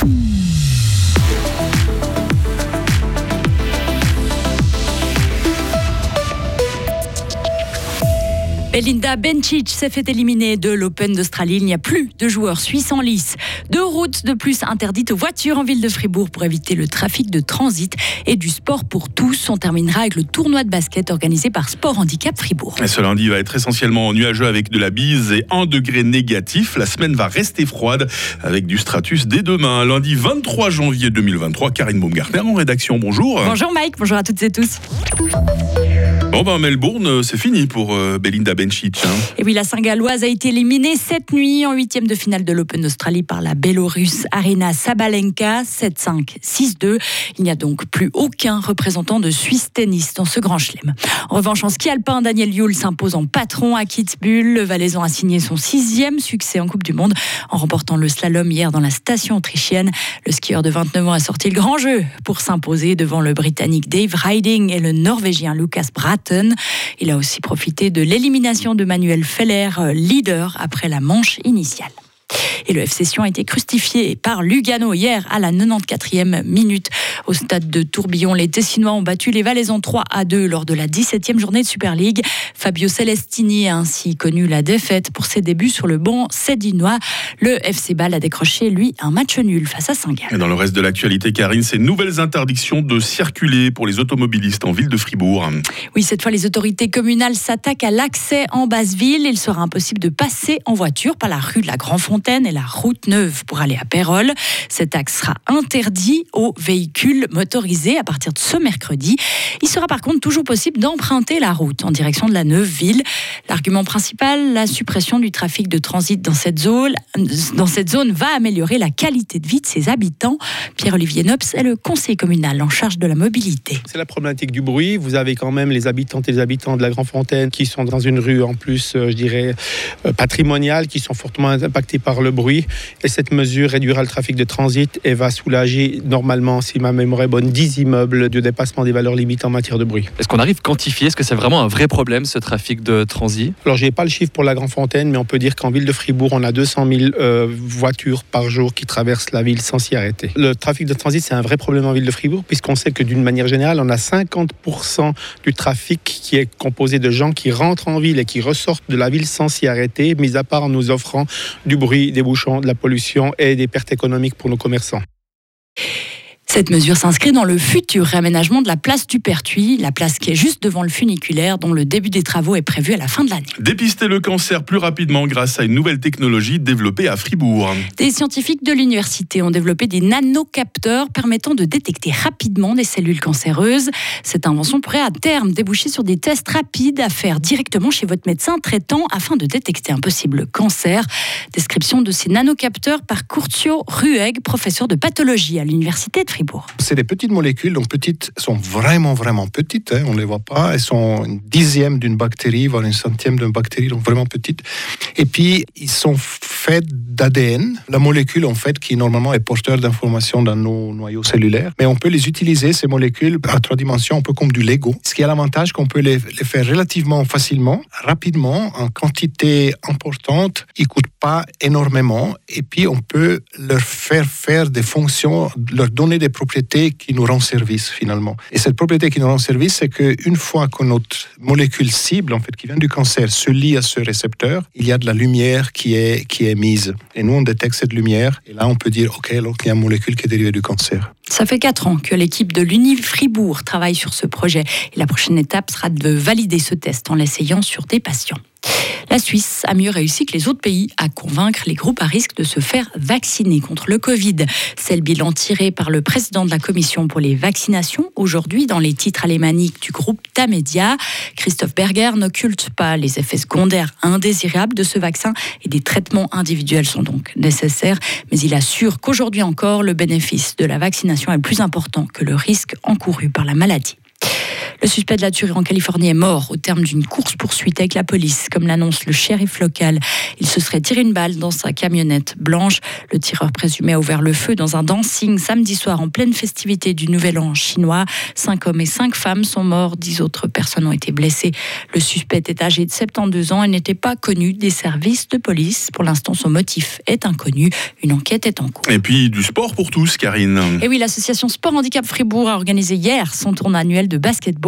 Mm-hmm. Belinda Bencic s'est fait éliminer de l'Open d'Australie. Il n'y a plus de joueurs suisses en lice. Deux routes de plus interdites aux voitures en ville de Fribourg pour éviter le trafic de transit et du sport pour tous. On terminera avec le tournoi de basket organisé par Sport Handicap Fribourg. ce lundi va être essentiellement nuageux avec de la bise et un degré négatif. La semaine va rester froide avec du stratus dès demain. Lundi 23 janvier 2023. Karine Baumgartner en rédaction. Bonjour. Bonjour Mike, bonjour à toutes et tous. Bon ben Melbourne, c'est fini pour euh, Belinda Bencic. Hein. Et oui, la Saint-Galloise a été éliminée cette nuit en huitième de finale de l'Open d'Australie par la Bélorusse Arena Sabalenka, 7-5, 6-2. Il n'y a donc plus aucun représentant de Suisse tennis dans ce grand chelem. En revanche, en ski alpin, Daniel Yule s'impose en patron à Kitzbühel. Le Valaisan a signé son sixième succès en Coupe du Monde en remportant le slalom hier dans la station autrichienne. Le skieur de 29 ans a sorti le grand jeu pour s'imposer devant le Britannique Dave Riding et le Norvégien Lucas Bratt. Il a aussi profité de l'élimination de Manuel Feller, leader après la manche initiale. Et le FC Sion a été crucifié par Lugano hier à la 94e minute. Au stade de Tourbillon, les Tessinois ont battu les Valaisans 3 à 2 lors de la 17e journée de Super League. Fabio Celestini a ainsi connu la défaite pour ses débuts sur le banc sédinois. Le FC Bâle a décroché, lui, un match nul face à Saint-Gall. Dans le reste de l'actualité, Karine, ces nouvelles interdictions de circuler pour les automobilistes en ville de Fribourg. Oui, cette fois, les autorités communales s'attaquent à l'accès en basse ville. Il sera impossible de passer en voiture par la rue de la Grand-Fontaine et la route neuve pour aller à Pérol. Cet axe sera interdit aux véhicules motorisés à partir de ce mercredi. Il sera par contre toujours possible d'emprunter la route en direction de la neuve ville. L'argument principal, la suppression du trafic de transit dans cette zone, dans cette zone va améliorer la qualité de vie de ses habitants. Pierre-Olivier Nops est le conseiller communal en charge de la mobilité. C'est la problématique du bruit. Vous avez quand même les habitantes et les habitants de la Grand Fontaine qui sont dans une rue en plus, euh, je dirais, euh, patrimoniale, qui sont fortement impactés par le bruit et cette mesure réduira le trafic de transit et va soulager normalement, si ma mémoire est bonne, 10 immeubles de dépassement des valeurs limites en matière de bruit. Est-ce qu'on arrive à quantifier Est-ce que c'est vraiment un vrai problème ce trafic de transit? Alors je n'ai pas le chiffre pour la Grand Fontaine, mais on peut dire qu'en ville de Fribourg, on a 200 000 euh, voitures par jour qui traversent la ville sans s'y arrêter. Le trafic de transit, c'est un vrai problème en ville de Fribourg, puisqu'on sait que d'une manière générale, on a 50% du trafic qui est composé de gens qui rentrent en ville et qui ressortent de la ville sans s'y arrêter, mis à part en nous offrant du bruit, des bouchons, de la pollution et des pertes économiques pour nos commerçants. Cette mesure s'inscrit dans le futur réaménagement de la place du Pertuis, la place qui est juste devant le funiculaire, dont le début des travaux est prévu à la fin de l'année. Dépister le cancer plus rapidement grâce à une nouvelle technologie développée à Fribourg. Des scientifiques de l'université ont développé des nanocapteurs permettant de détecter rapidement des cellules cancéreuses. Cette invention pourrait à terme déboucher sur des tests rapides à faire directement chez votre médecin traitant afin de détecter un possible cancer. Description de ces nanocapteurs par Curtio Rueg, professeur de pathologie à l'université de Fribourg. C'est des petites molécules, donc petites, sont vraiment, vraiment petites, hein, on ne les voit pas. Elles sont une dixième d'une bactérie, voire une centième d'une bactérie, donc vraiment petites. Et puis, ils sont faits d'ADN, la molécule en fait qui normalement est porteur d'informations dans nos noyaux cellulaires. Mais on peut les utiliser, ces molécules, à trois dimensions, un peu comme du Lego. Ce qui a l'avantage qu'on peut les, les, faire relativement facilement, rapidement, en quantité importante. Ils ne coûtent pas énormément. Et puis, on peut leur faire faire des fonctions, leur donner des propriétés qui nous rendent service finalement. Et cette propriété qui nous rend service, c'est qu'une fois que notre molécule cible, en fait, qui vient du cancer, se lie à ce récepteur, il y a de la lumière qui est, qui est mise. Et nous, on détecte cette lumière. Et là, on peut dire, OK, alors qu'il y a une molécule qui est dérivée du cancer. Ça fait quatre ans que l'équipe de l'Uni Fribourg travaille sur ce projet. Et la prochaine étape sera de valider ce test en l'essayant sur des patients. La Suisse a mieux réussi que les autres pays à convaincre les groupes à risque de se faire vacciner contre le Covid. C'est le bilan tiré par le président de la Commission pour les vaccinations aujourd'hui dans les titres alémaniques du groupe Tamedia. Christophe Berger n'occulte pas les effets secondaires indésirables de ce vaccin et des traitements individuels sont donc nécessaires, mais il assure qu'aujourd'hui encore, le bénéfice de la vaccination est plus important que le risque encouru par la maladie. Le suspect de la tuerie en Californie est mort au terme d'une course-poursuite avec la police, comme l'annonce le shérif local. Il se serait tiré une balle dans sa camionnette blanche. Le tireur présumé a ouvert le feu dans un dancing samedi soir en pleine festivité du Nouvel An chinois. Cinq hommes et cinq femmes sont morts, dix autres personnes ont été blessées. Le suspect est âgé de 72 ans et n'était pas connu des services de police. Pour l'instant, son motif est inconnu. Une enquête est en cours. Et puis du sport pour tous, Karine. Et oui, l'association Sport Handicap Fribourg a organisé hier son tournoi annuel de basketball.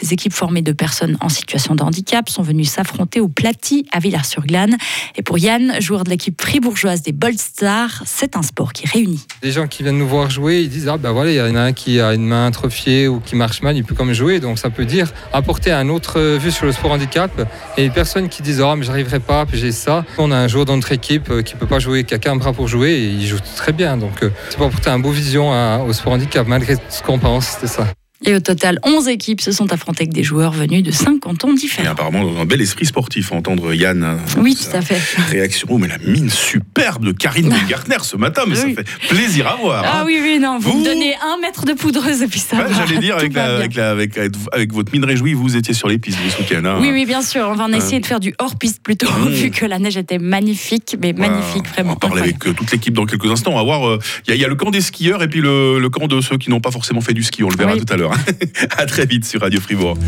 Des équipes formées de personnes en situation de handicap sont venues s'affronter au Platy à Villars-sur-Glane. Et pour Yann, joueur de l'équipe fribourgeoise des Bold Stars, c'est un sport qui réunit. Les gens qui viennent nous voir jouer, ils disent ah ben voilà, il y en a un qui a une main atrophiée ou qui marche mal, il peut comme jouer. Donc ça peut dire apporter un autre vue sur le sport handicap. Et les personnes qui disent ah mais j'arriverai pas, puis j'ai ça. On a un joueur dans notre équipe euh, qui peut pas jouer, qui a qu'un bras pour jouer et il joue très bien. Donc euh, c'est pour apporter un beau vision au sport handicap malgré ce qu'on pense, c'était ça. Et au total, 11 équipes se sont affrontées avec des joueurs venus de 5 cantons Et différents. apparemment, dans un bel esprit sportif, entendre Yann. hein, Oui, tout à fait. Réaction, oh, mais la mine superbe de Karine Gartner ce matin, mais Oui. ça fait plaisir à voir. Ah hein. oui, oui, non, vous, Vous- me donnez un mètre de poudreuse et puis ça Ouais, va. J'allais dire, avec, la- avec, la- avec, avec- votre mine réjouie, vous étiez sur les pistes ce week-end. hein. Oui, oui, bien sûr. On va en essayer de faire du hors-piste plutôt, Mmh. vu que la neige était magnifique, mais magnifique, vraiment. On va parler avec euh, toute l'équipe dans quelques instants. On va voir. euh, Il y, a- il y a le camp des skieurs et puis le, le camp de ceux qui n'ont pas forcément fait du ski. On le verra Oui. tout à l'heure. à très vite sur Radio Fribourg.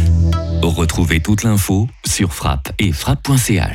Retrouvez toute l'info sur frappe et frappe.ch.